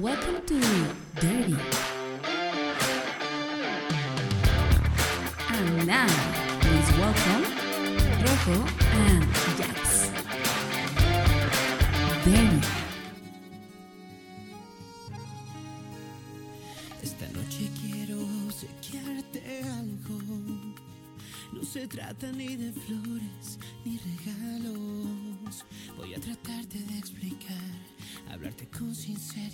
Welcome to Dirty. And now, please welcome Rocco and Jax. Dirty. Esta noche quiero obsequiarte algo. No se trata ni de flores ni regalos. Voy a tratarte de explicar, hablarte con sinceridad,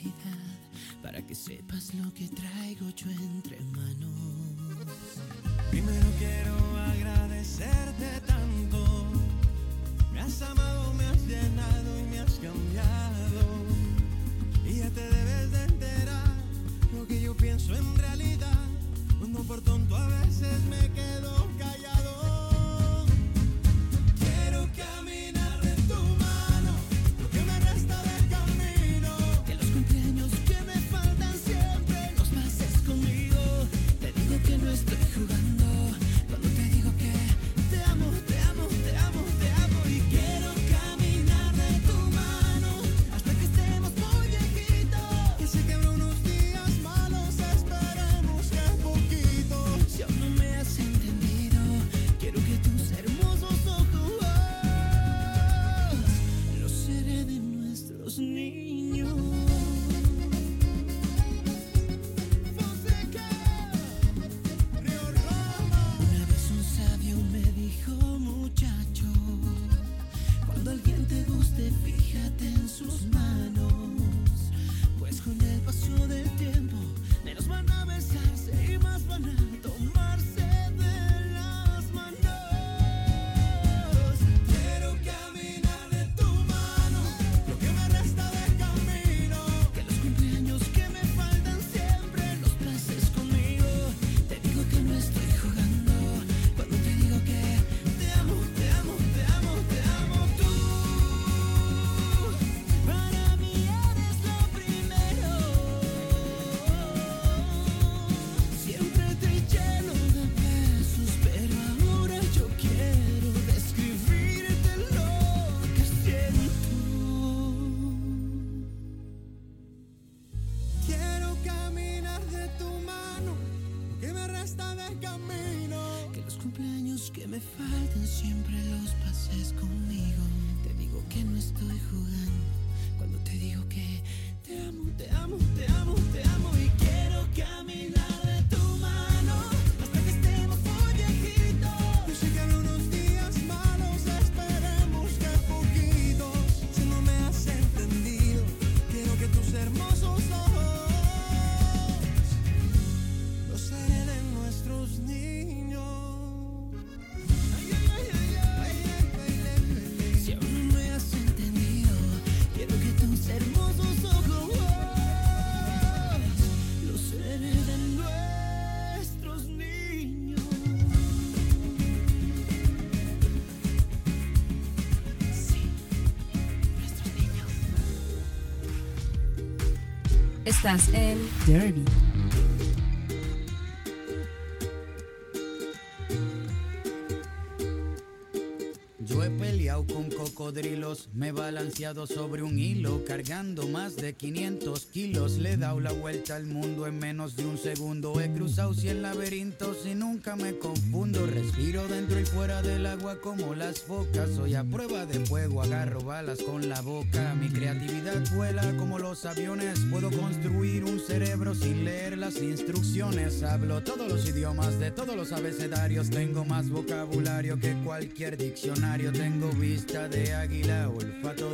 que sepas lo que traigo yo entre. that's in Derby. Balanceado sobre un hilo, cargando más de 500 kilos. Le he dado la vuelta al mundo en menos de un segundo. He cruzado 100 laberintos y nunca me confundo. Respiro dentro y fuera del agua como las focas. Soy a prueba de fuego, agarro balas con la boca. Mi creatividad vuela como los aviones. Puedo construir un cerebro sin leer las instrucciones. Hablo todos los idiomas de todos los abecedarios. Tengo más vocabulario que cualquier diccionario. Tengo vista de águila, olfato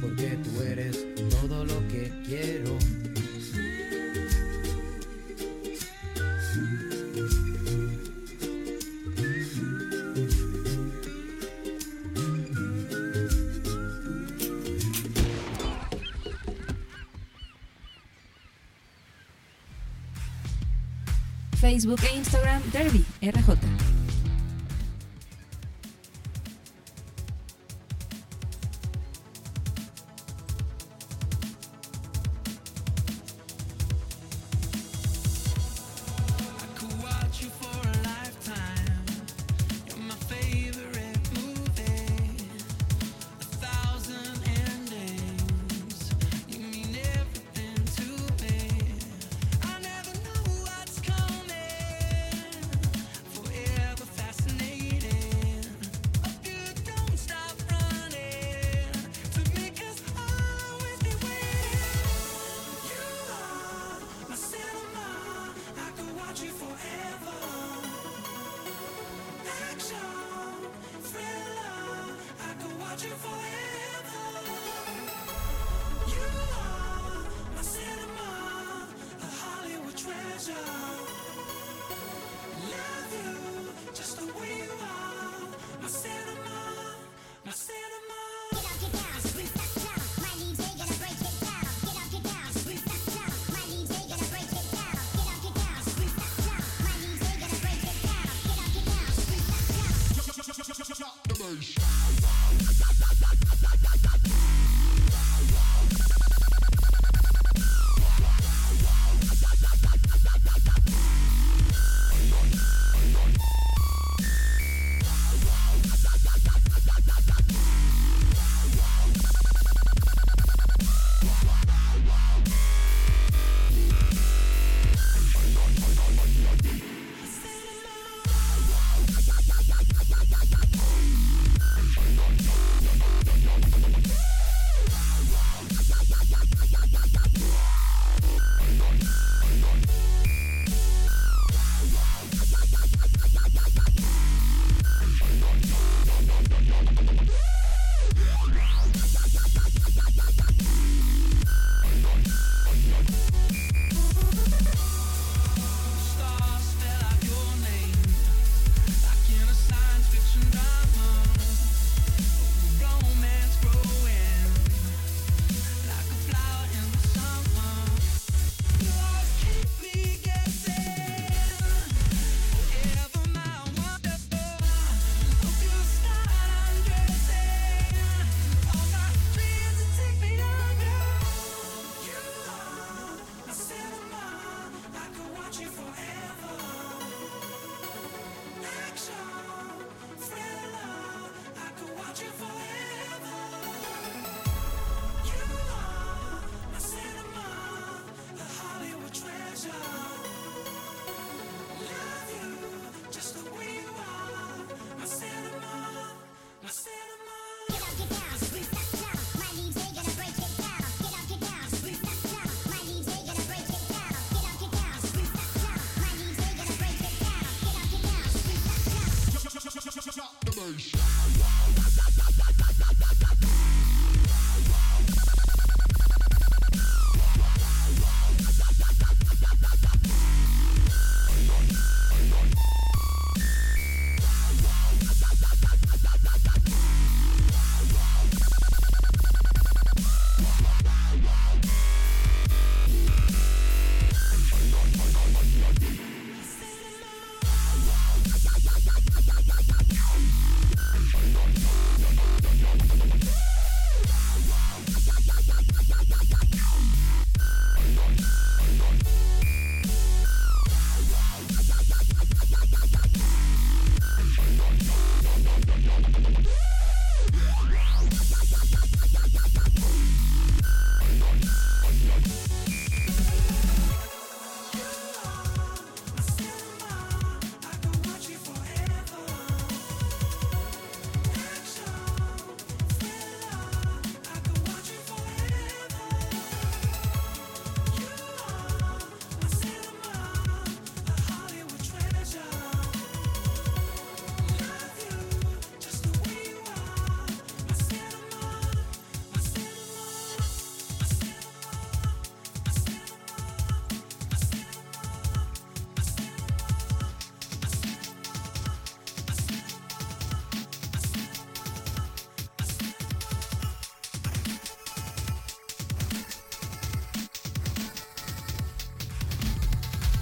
porque tú eres todo lo que quiero. Facebook e Instagram Derby RJ.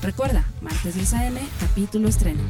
Recuerda, martes 10 am, capítulo estreno.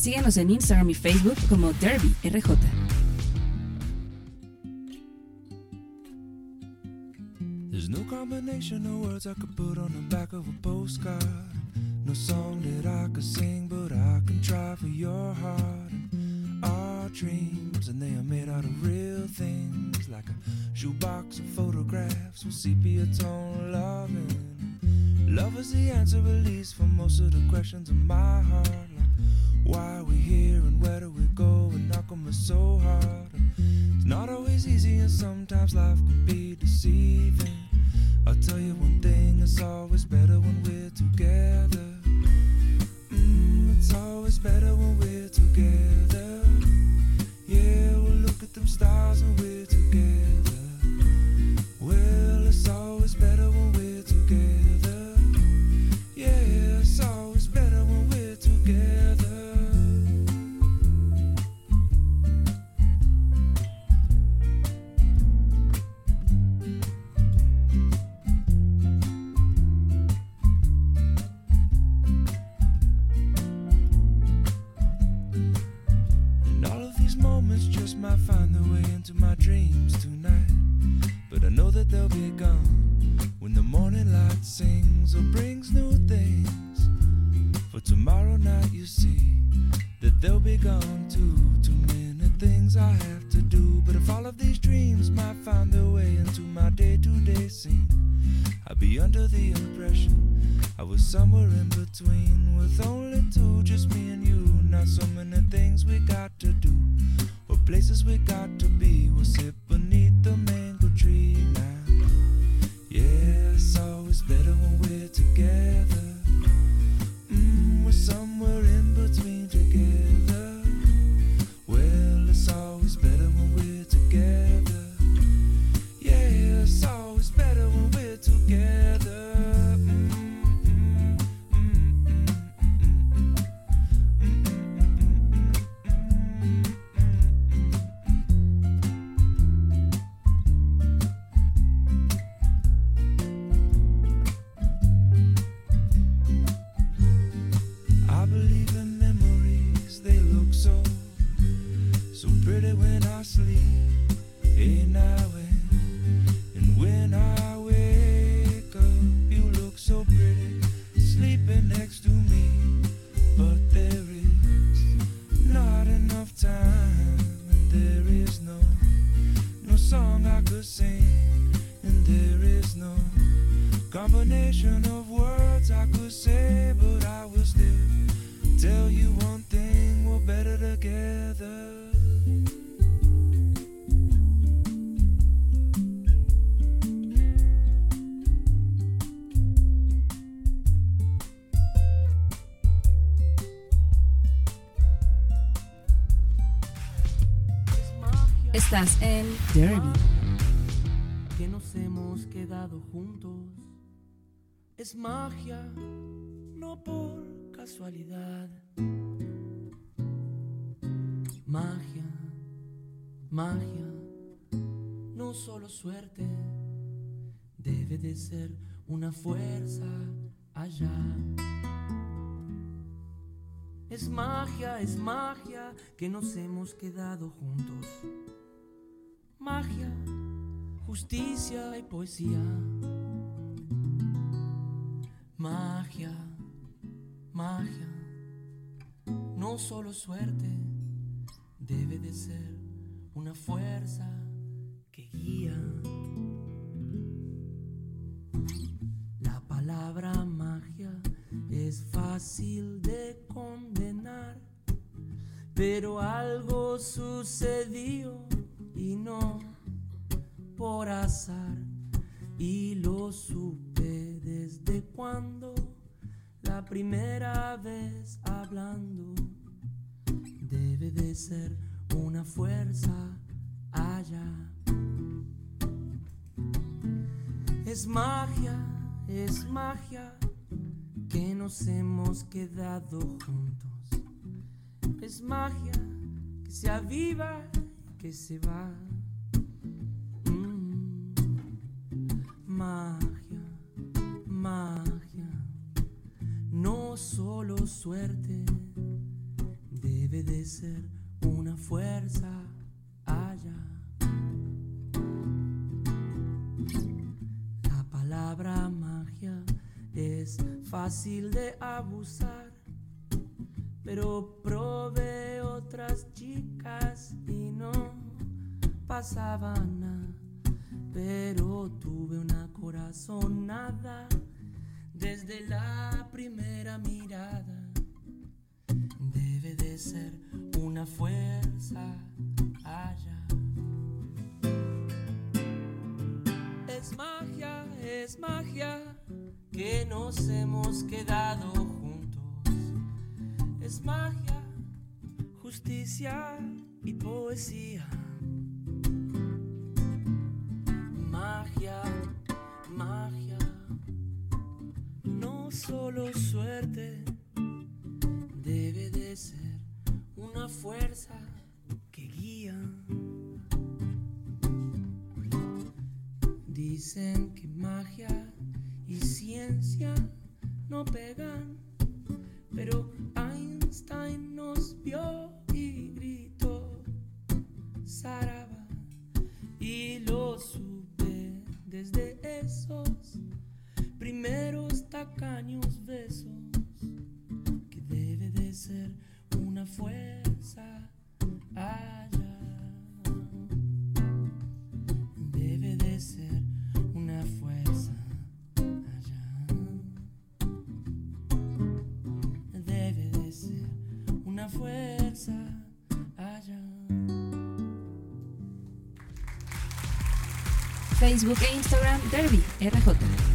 Síguenos en Instagram y Facebook como Derby RJ. There's no combination of words I could put on the back of a postcard. No song that I could sing, but I can try for your heart. Our dreams, and they are made out of real things, like a shoebox of photographs with sepia tone loving. Love is the answer, at least, for most of the questions in my heart. Why we here and where do we go? And how come it's so hard? It's not always easy, and sometimes life can be deceiving. I'll tell you one thing, it's always better when we're together. Mm, it's always better when we're Derby. que nos hemos quedado juntos. Es magia, no por casualidad. Magia, magia, no solo suerte, debe de ser una fuerza allá. Es magia, es magia que nos hemos quedado juntos. Magia, justicia y poesía. Magia, magia, no solo suerte, debe de ser una fuerza que guía. La palabra magia es fácil de condenar, pero algo sucedió y no por azar y lo supe desde cuando la primera vez hablando debe de ser una fuerza allá. Es magia, es magia que nos hemos quedado juntos. Es magia que se aviva que se va. Mm. Magia, magia, no solo suerte, debe de ser una fuerza allá. La palabra magia es fácil de abusar, pero probé otras chicas y no pasaba nada. Pero tuve una corazonada desde la primera mirada. Debe de ser una fuerza allá. Es magia, es magia que nos hemos quedado. Magia, justicia y poesía. Magia, magia, no solo suerte, debe de ser una fuerza que guía. Dicen que magia y ciencia no pegan, pero Einstein nos vio y gritó Saraba y lo supe desde esos primeros tacaños besos que debe de ser una fuerza fuerza allá. Facebook e Instagram Derby RJ.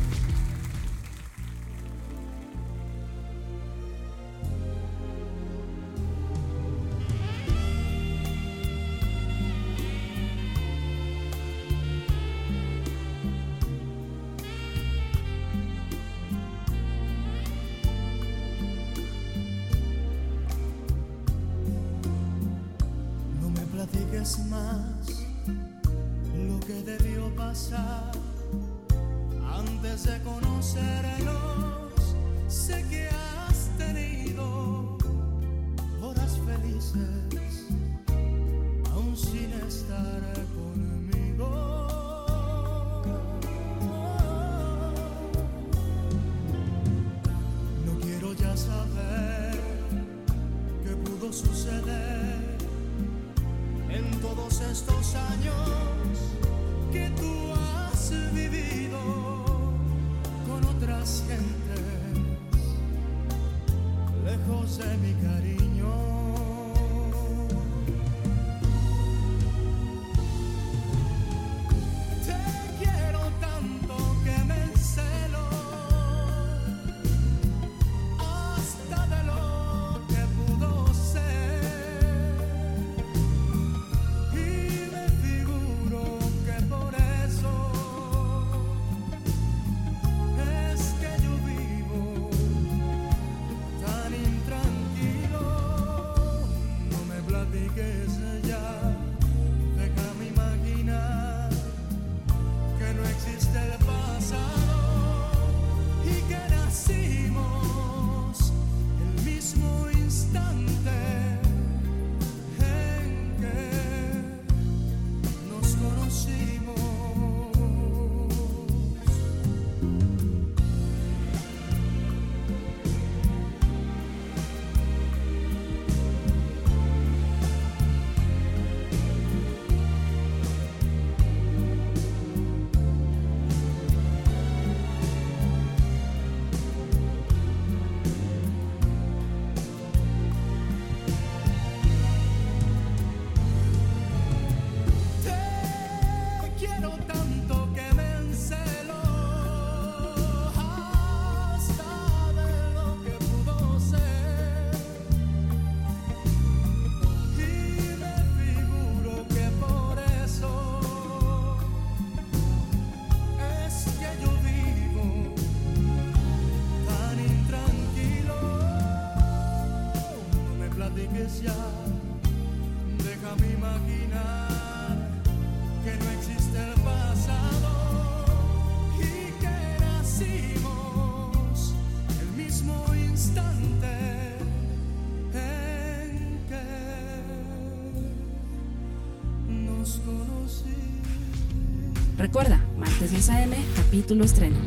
Capítulo estreno.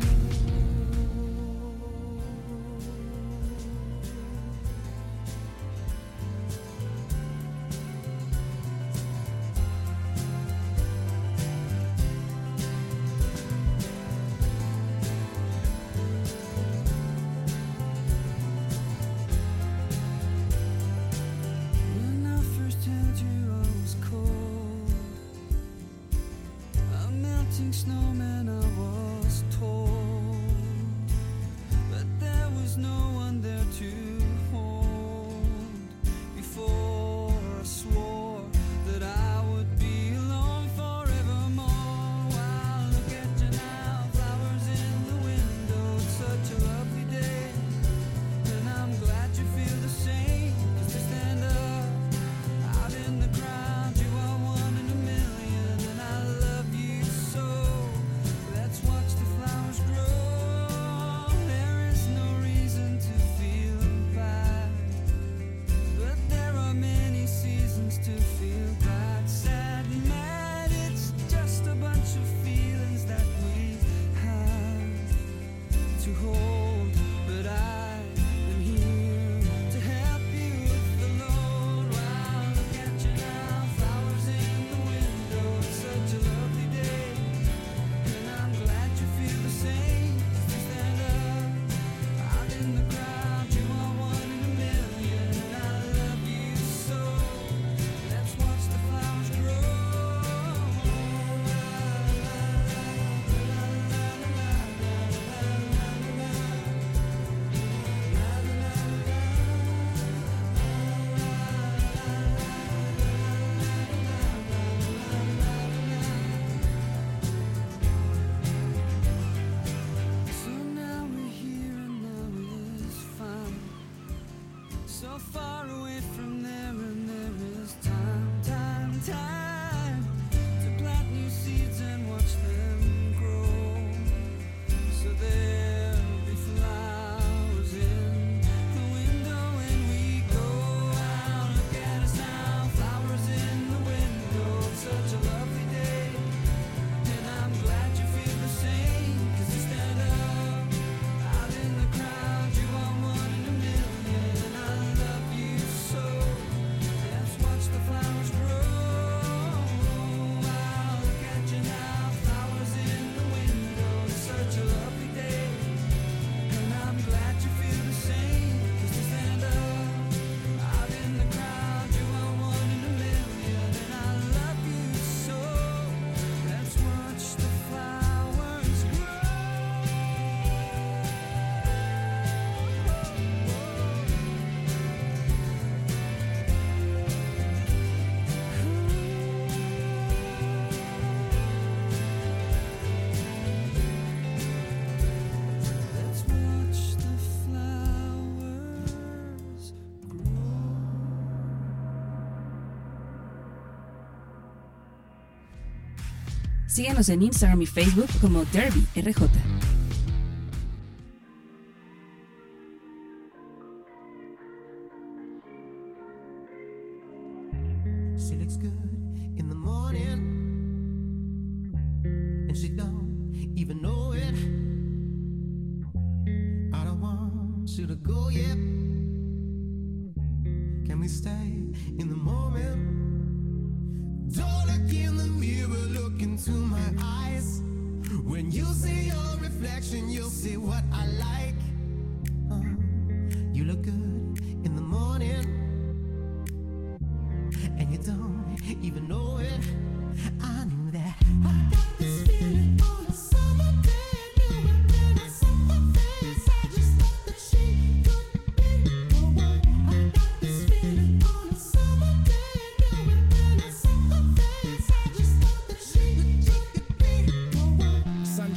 Síguenos en Instagram y Facebook como Derby RJ.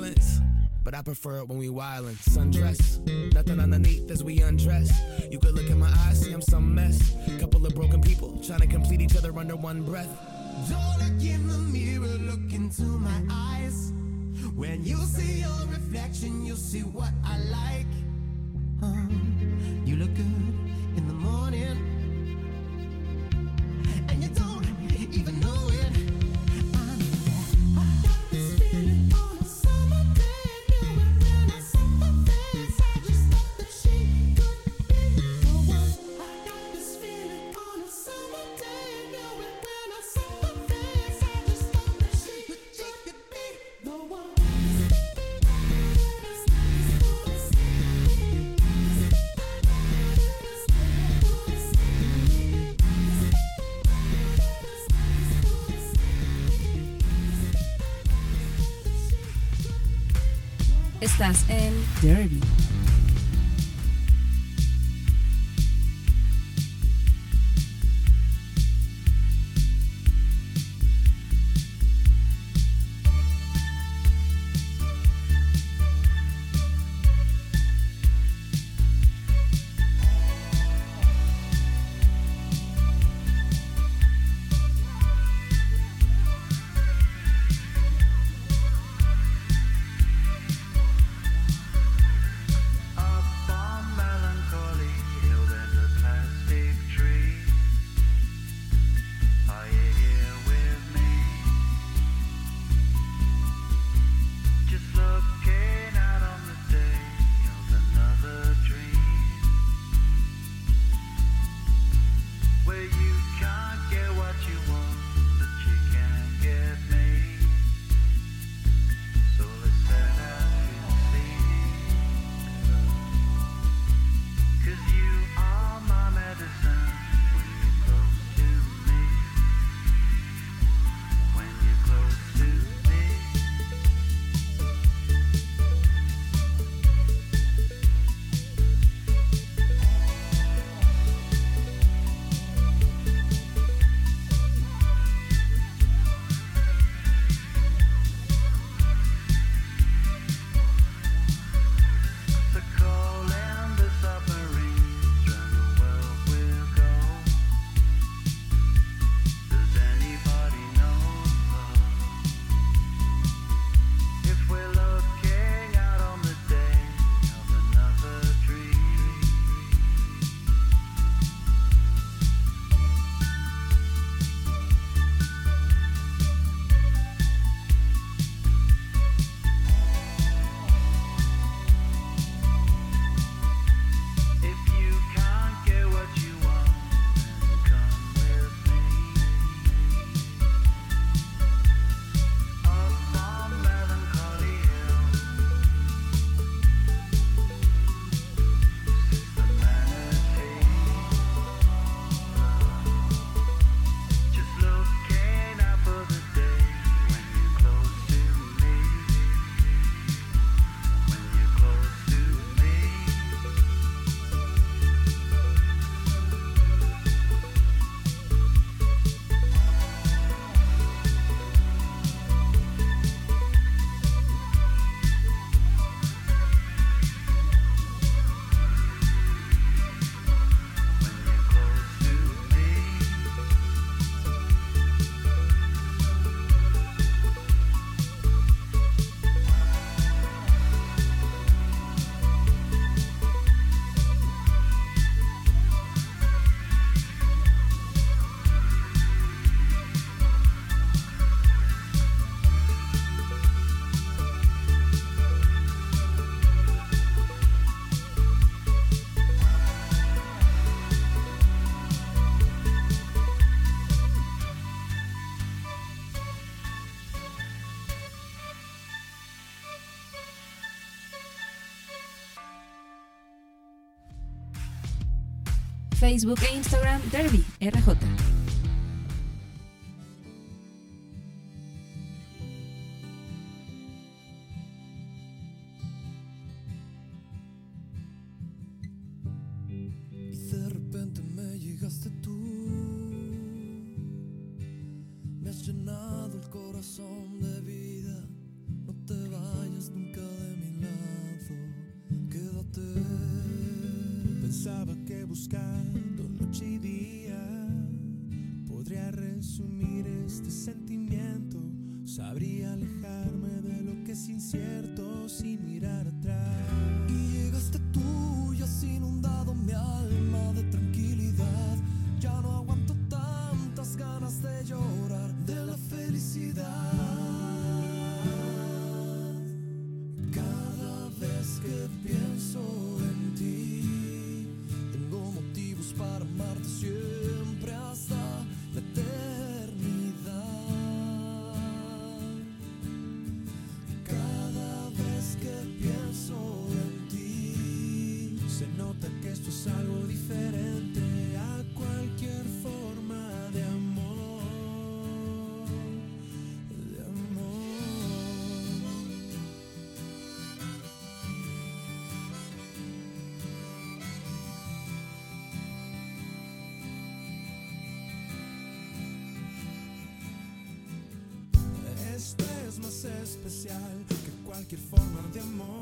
silence. But I prefer it when we wildin'. Sundress, nothing underneath as we undress. You could look in my eyes, see I'm some mess. Couple of broken people trying to complete each other under one breath. Don't look in the mirror, look into my eyes. When you see your reflection, you'll see what I like. Uh, you look good. Facebook e Instagram Derby RJ. Monsieur especial que cualquier forma de amor.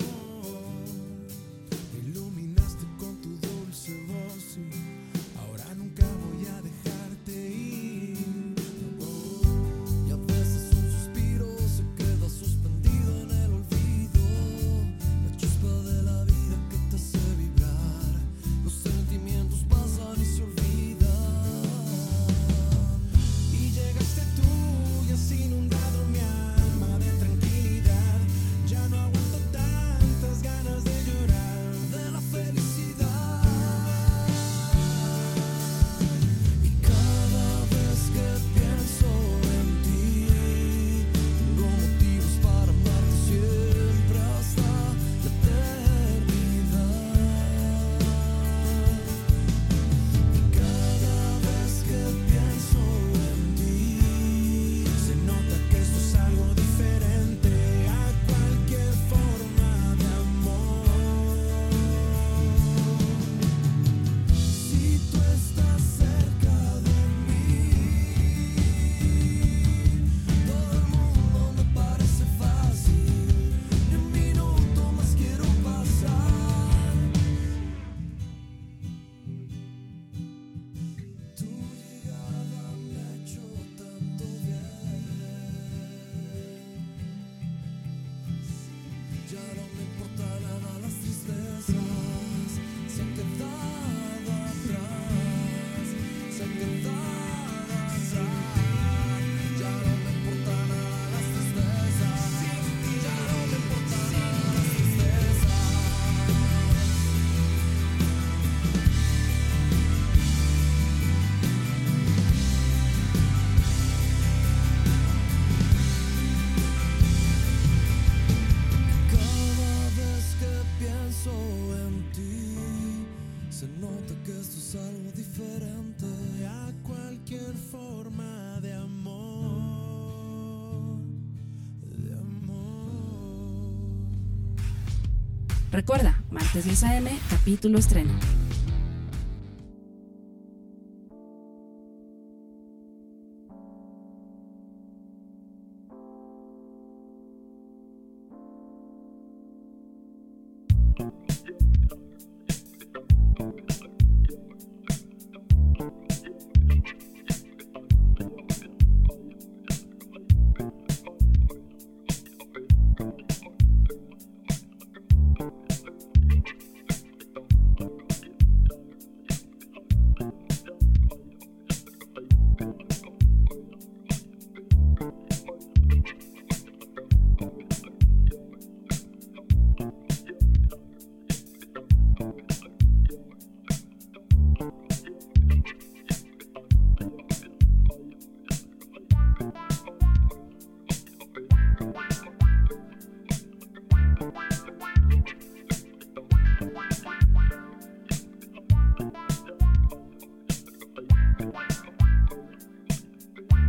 Recuerda, martes 10 a.m., capítulo estreno.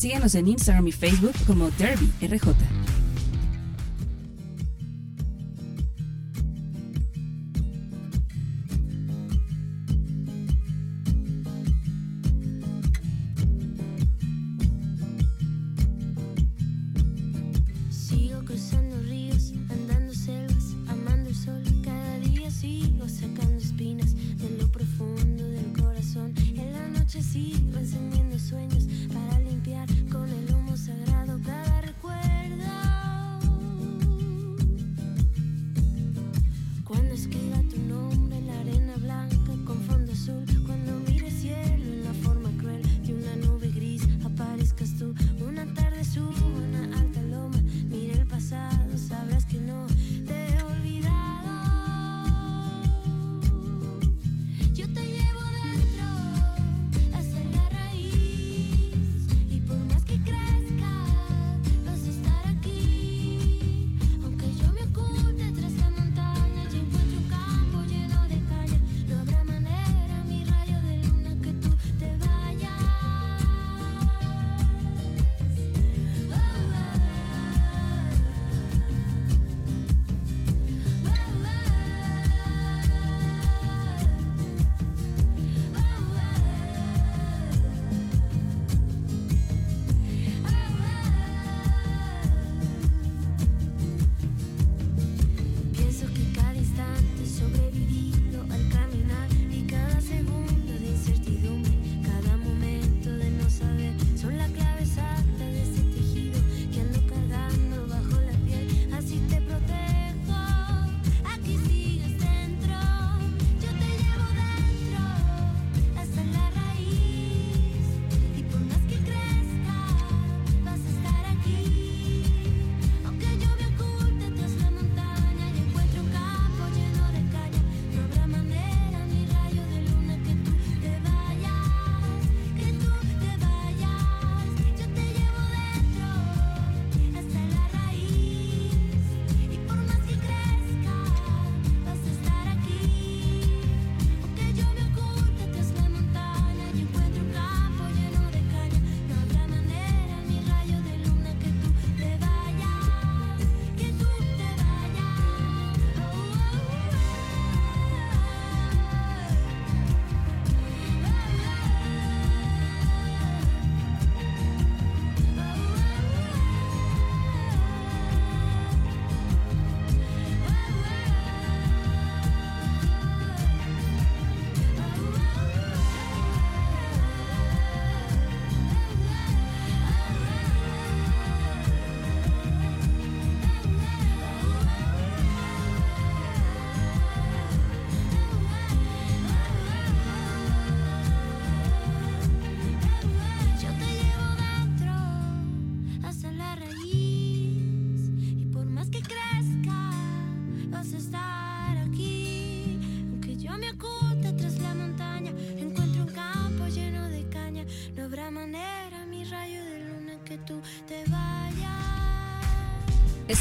Síguenos en Instagram y Facebook como Derby RJ.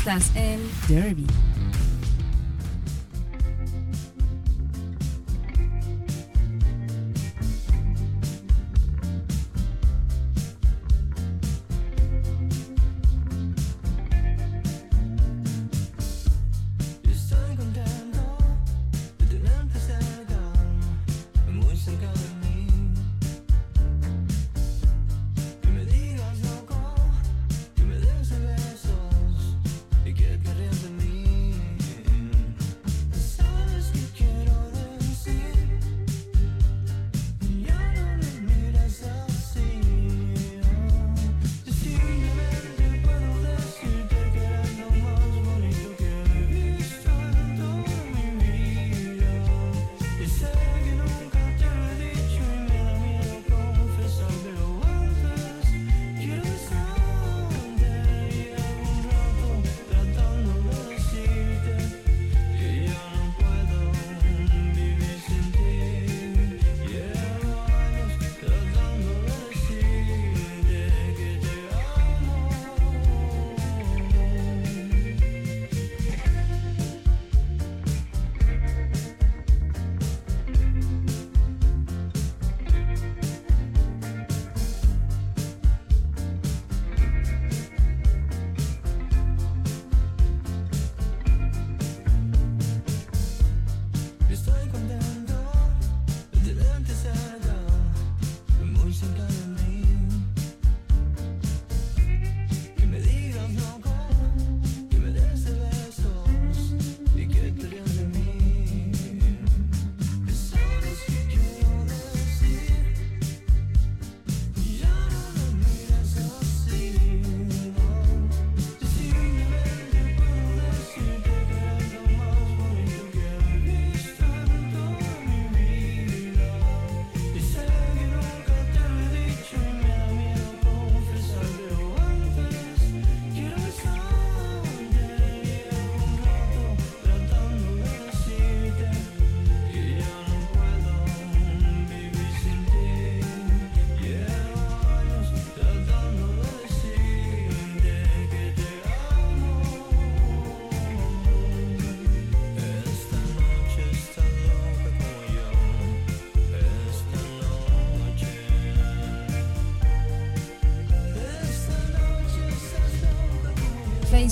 Estás en Derby.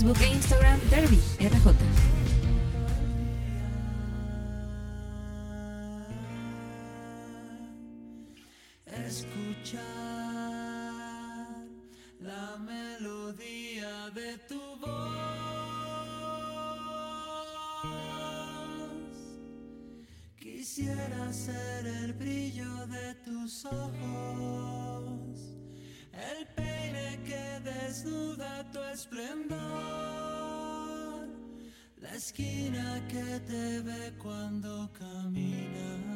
Facebook e Instagram Derby. esquina que te ve cuando caminas.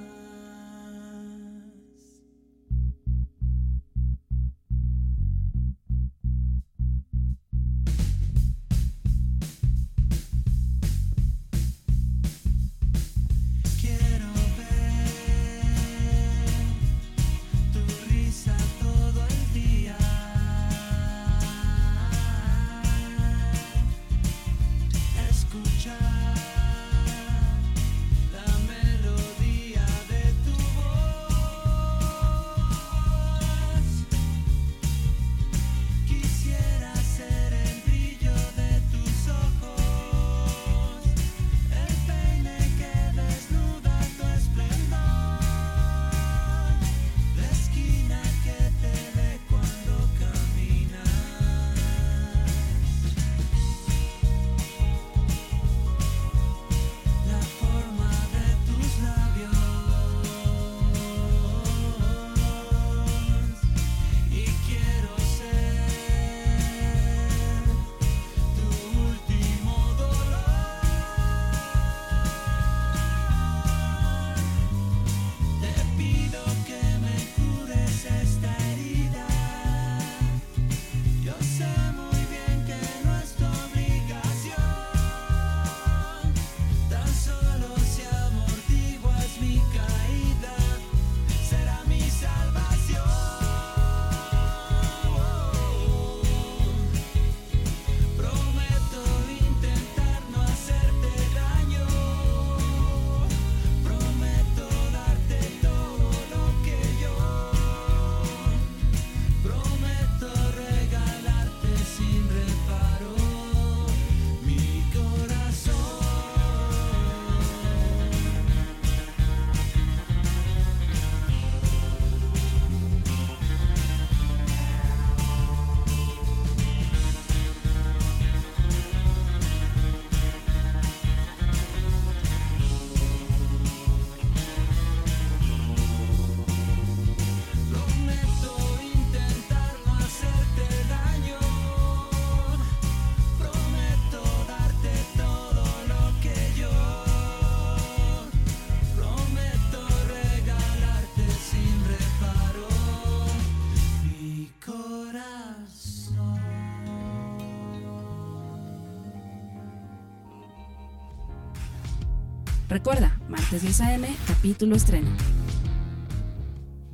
Recuerda, martes 10 a.m., capítulo estreno.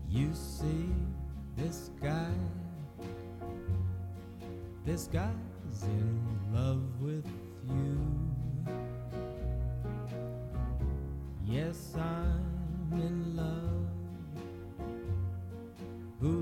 You see this guy. This guy's in love with you. Yes, I'm in love. Who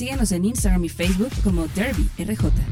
Síguenos en Instagram y Facebook como Derby RJ.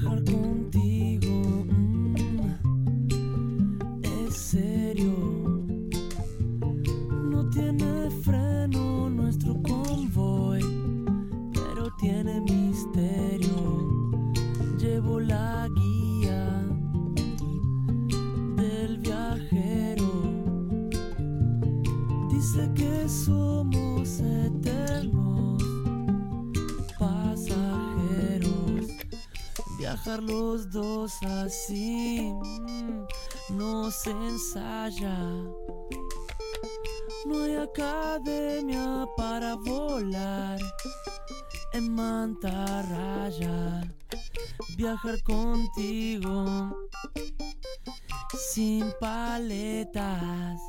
dejar Así no se ensaya. No hay academia para volar en mantarraya. Viajar contigo sin paletas.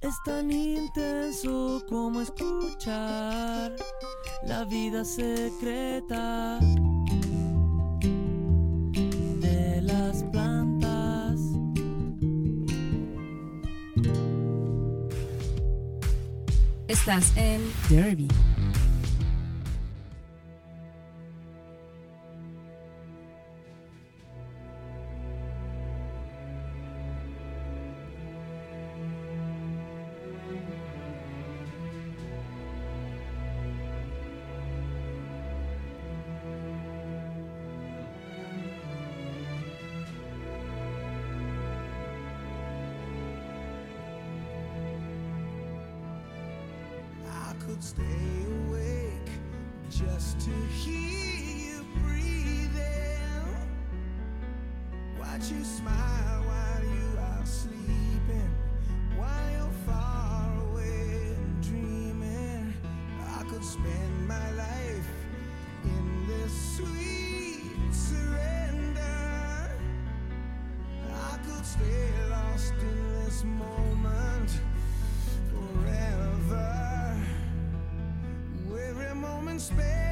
Es tan intenso como escuchar la vida secreta. estás en Derby. space